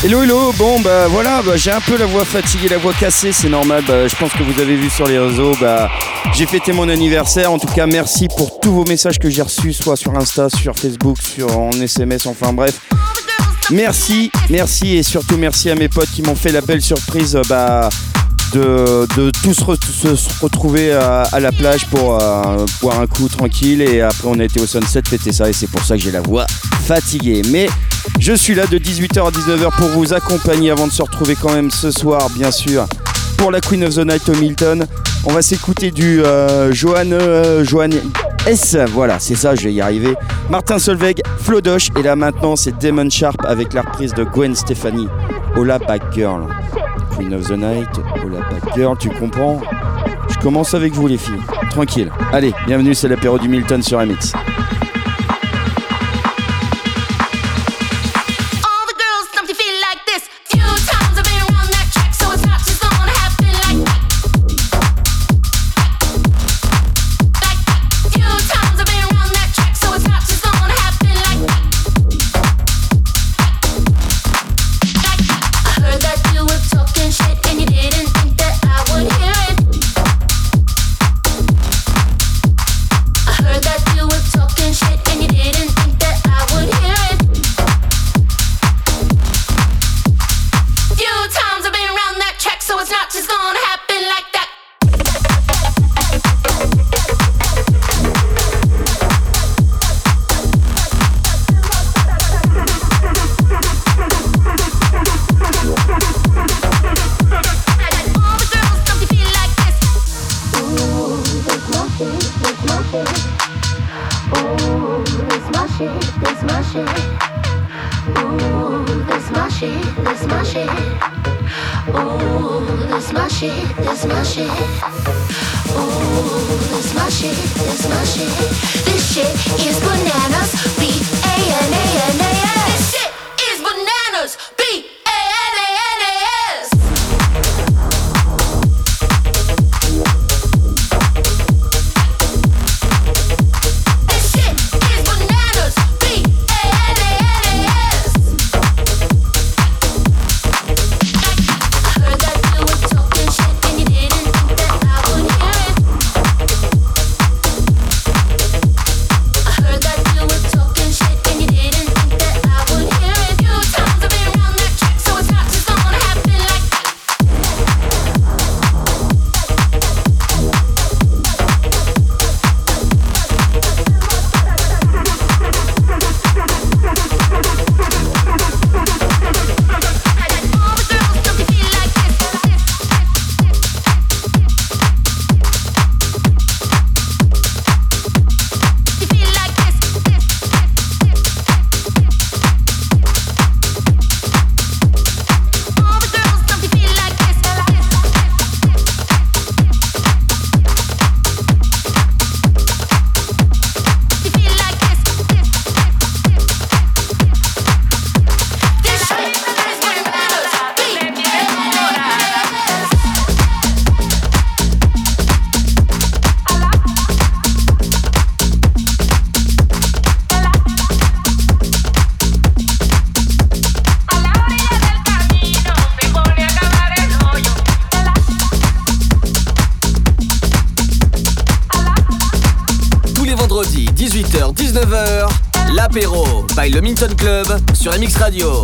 Hello hello, bon bah voilà, bah, j'ai un peu la voix fatiguée, la voix cassée, c'est normal, bah, je pense que vous avez vu sur les réseaux, bah, j'ai fêté mon anniversaire, en tout cas merci pour tous vos messages que j'ai reçus, soit sur Insta, sur Facebook, sur en SMS, enfin bref. Merci, merci et surtout merci à mes potes qui m'ont fait la belle surprise bah, de, tous se, retrouver à, la plage pour euh, boire un coup tranquille et après on a été au sunset fêter ça et c'est pour ça que j'ai la voix fatiguée. Mais je suis là de 18h à 19h pour vous accompagner avant de se retrouver quand même ce soir bien sûr pour la Queen of the Night au Milton. On va s'écouter du euh, Johan, euh, Johan S. Voilà, c'est ça, je vais y arriver. Martin Solveig, Flodoche. Et là maintenant, c'est Damon Sharp avec la reprise de Gwen Stefani. Hola Back Girl. Queen of the Night, Hola Back Girl, tu comprends? Je commence avec vous les filles. Tranquille. Allez, bienvenue, c'est l'apéro du Milton sur MX. Club sur MX Radio.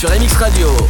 Sur MX Radio.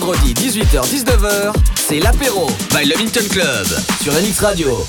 Vendredi 18h-19h, c'est l'apéro by Le Minton Club sur NX Radio.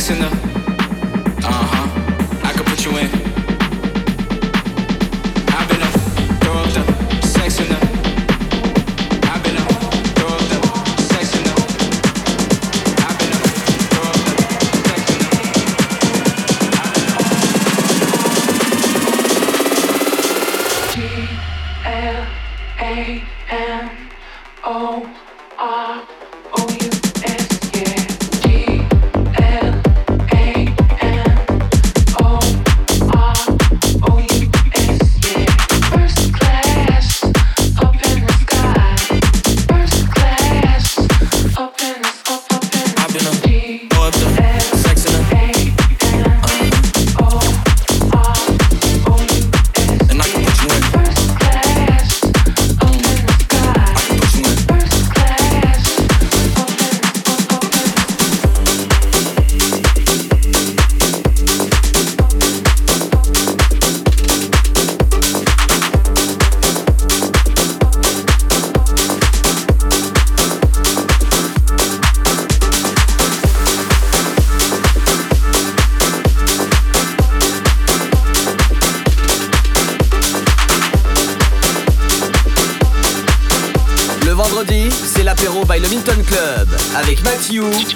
Sur MX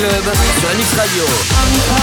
Club sur MX Radio.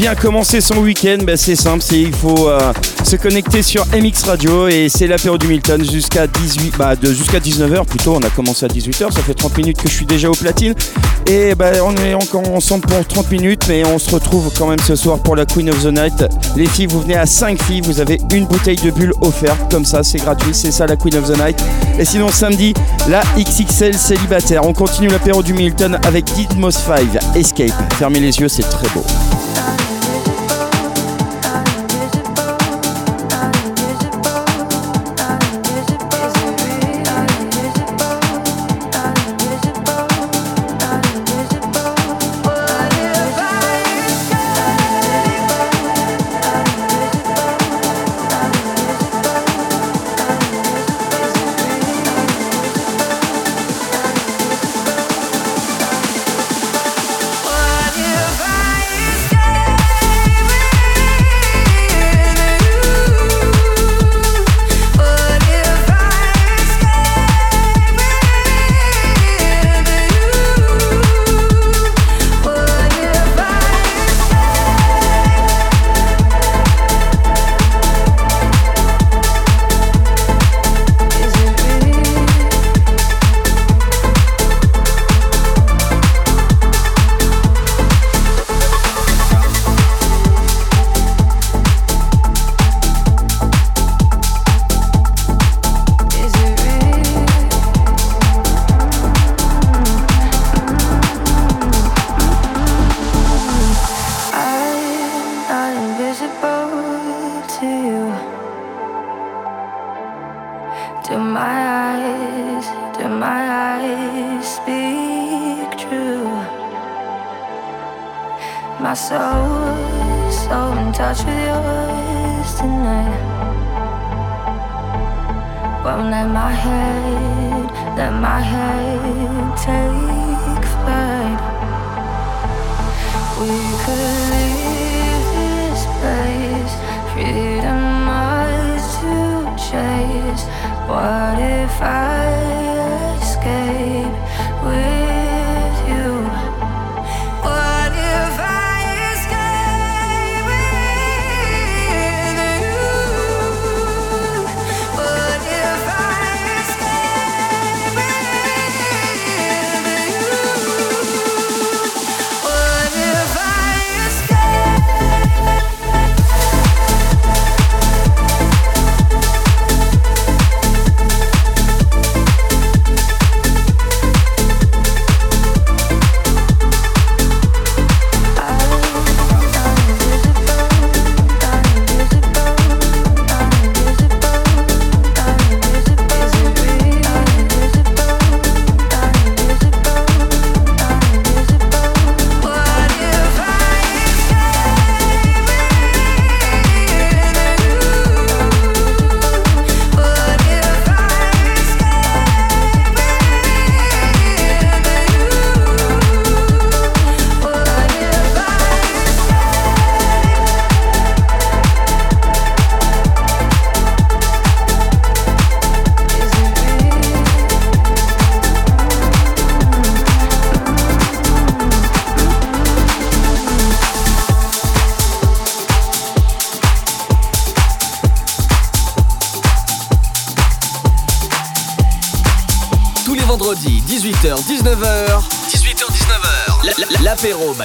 Bien commencer son week-end ben, C'est simple, c'est il faut euh, se connecter sur MX Radio et c'est l'apéro du Milton jusqu'à 18, bah, jusqu'à 19h plutôt. On a commencé à 18h, ça fait 30 minutes que je suis déjà au platine et ben, on est encore ensemble pour 30 minutes, mais on se retrouve quand même ce soir pour la Queen of the Night. Les filles, vous venez à 5 filles, vous avez une bouteille de bulle offerte comme ça, c'est gratuit, c'est ça la Queen of the Night. Et sinon samedi, la XXL célibataire. On continue l'apéro du Milton avec Didmos 5 Escape. Fermez les yeux, c'est très beau. Let my head, let my head take flight. We could leave this place, freedom ours to chase. What if I escape?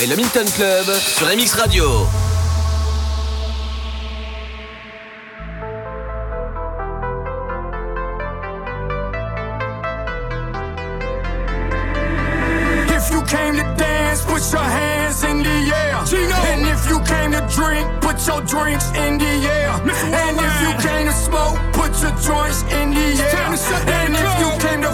Le Minton Club sur MX Radio. If you came to dance, put your hands in the air. Gino. And if you came to drink, put your drinks in the air. And if you came to smoke, put your joints in the air. And if you came to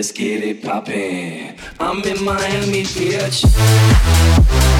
Let's get it poppin'. I'm in Miami, bitch.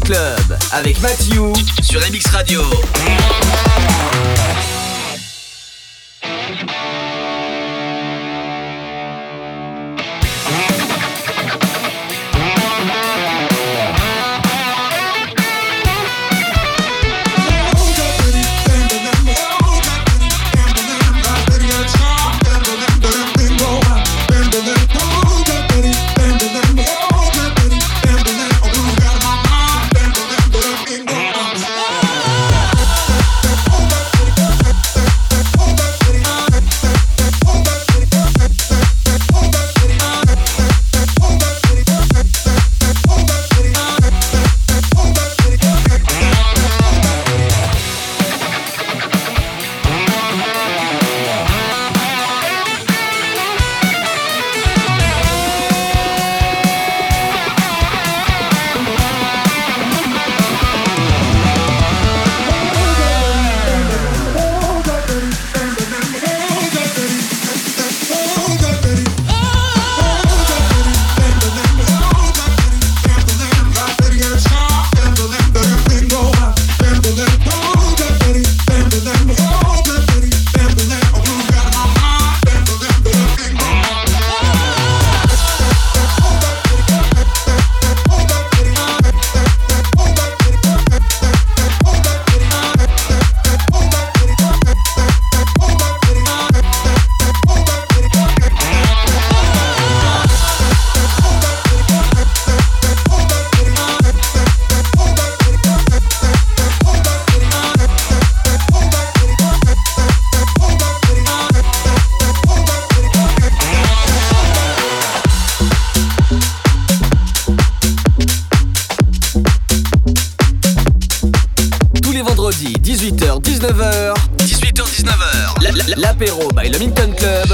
Club avec Mathieu sur MX Radio.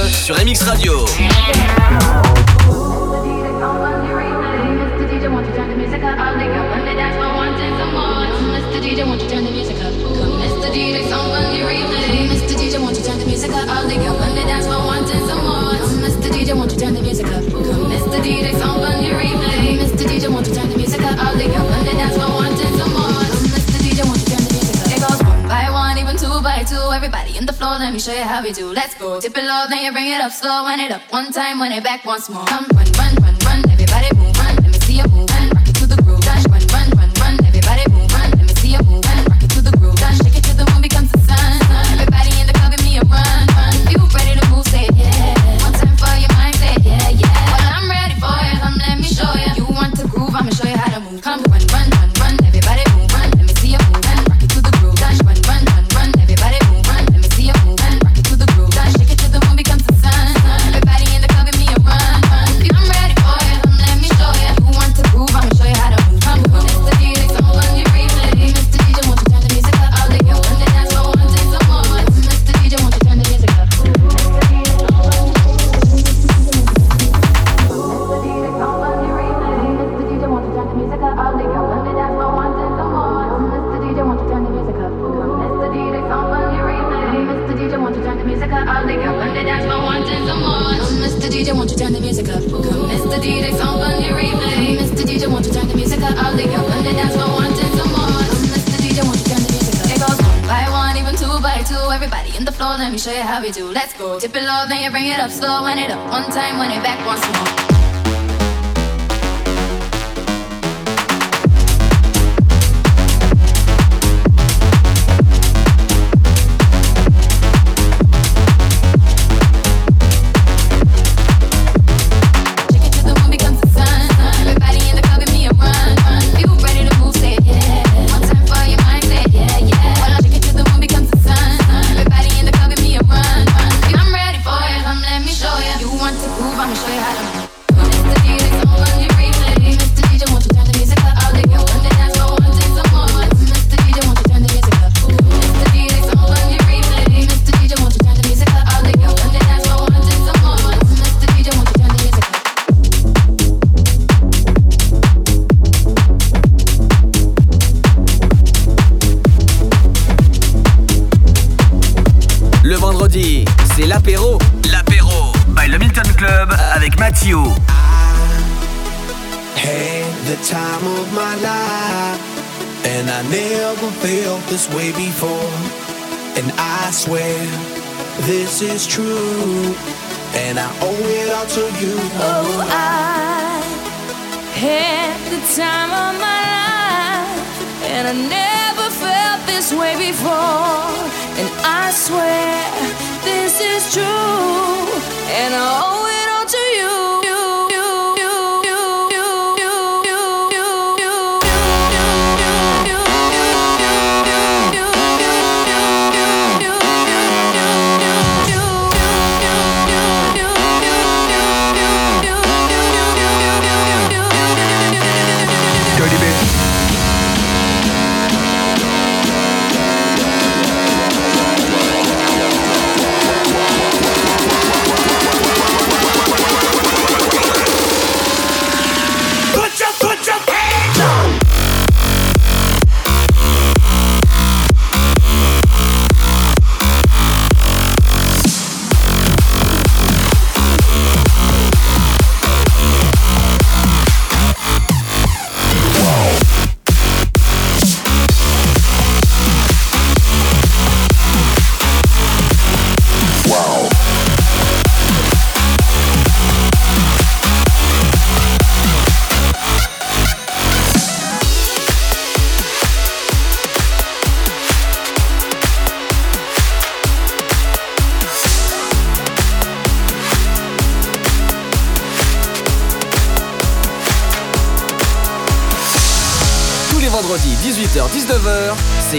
Mr. DJ, won't show you how we do. Let's go. Dip it low, then you bring it up slow. Wind it up one time, when it back once more. Come, wind let me show you how we do. Let's go. Dip it low, then you bring it up slow. Wind it up one time, when it back once more.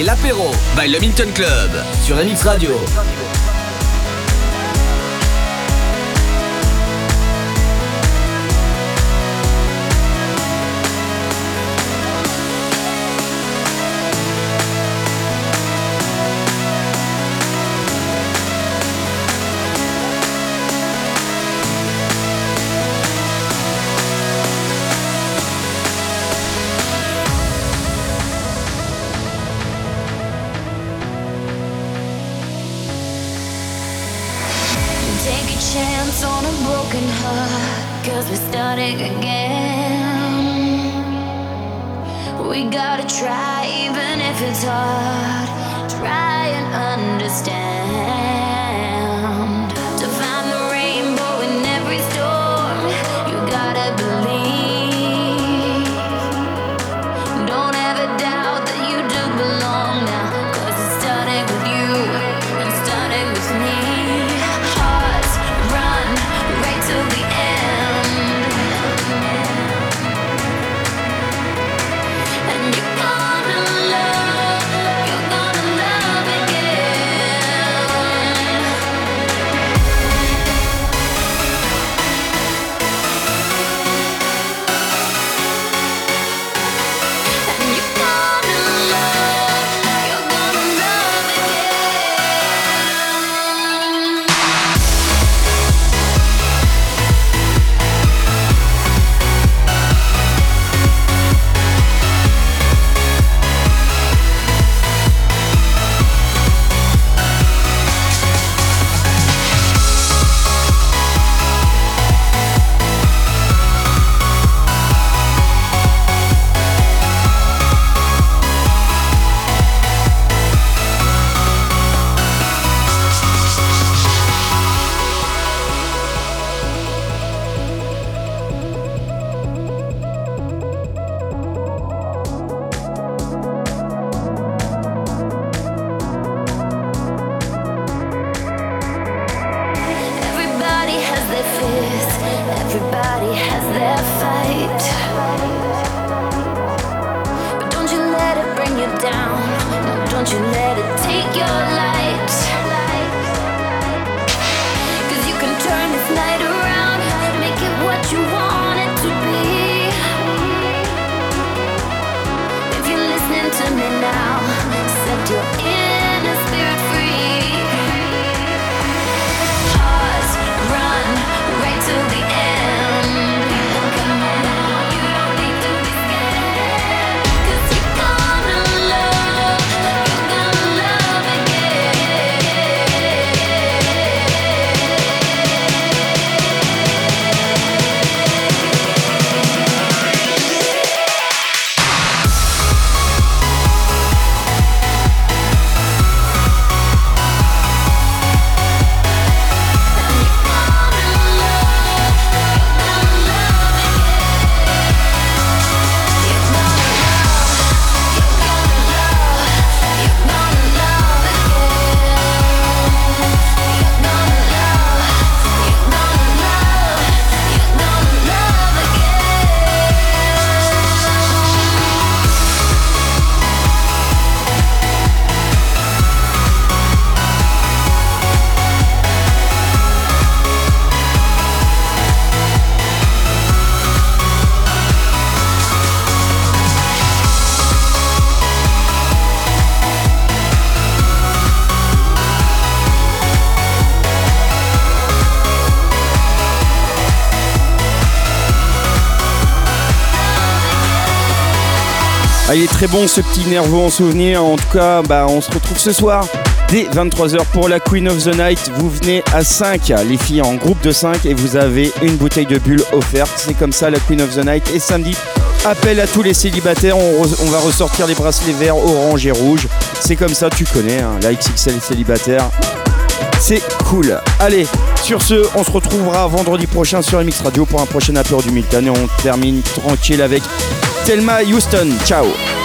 l'apéro by le Milton Club sur MX Radio. Dead. do Ah, il est très bon ce petit nerveux en souvenir. En tout cas, bah, on se retrouve ce soir dès 23h pour la Queen of the Night. Vous venez à 5, les filles en groupe de 5 et vous avez une bouteille de bulle offerte. C'est comme ça la Queen of the Night. Et samedi, appel à tous les célibataires. On, va ressortir les bracelets verts, orange et rouge. C'est comme ça, tu connais, hein, la XXL célibataire. C'est cool. Allez, sur ce, on se retrouvera vendredi prochain sur MX Radio pour un prochain apéro du Milton et on termine tranquille avec Thelma Houston. Ciao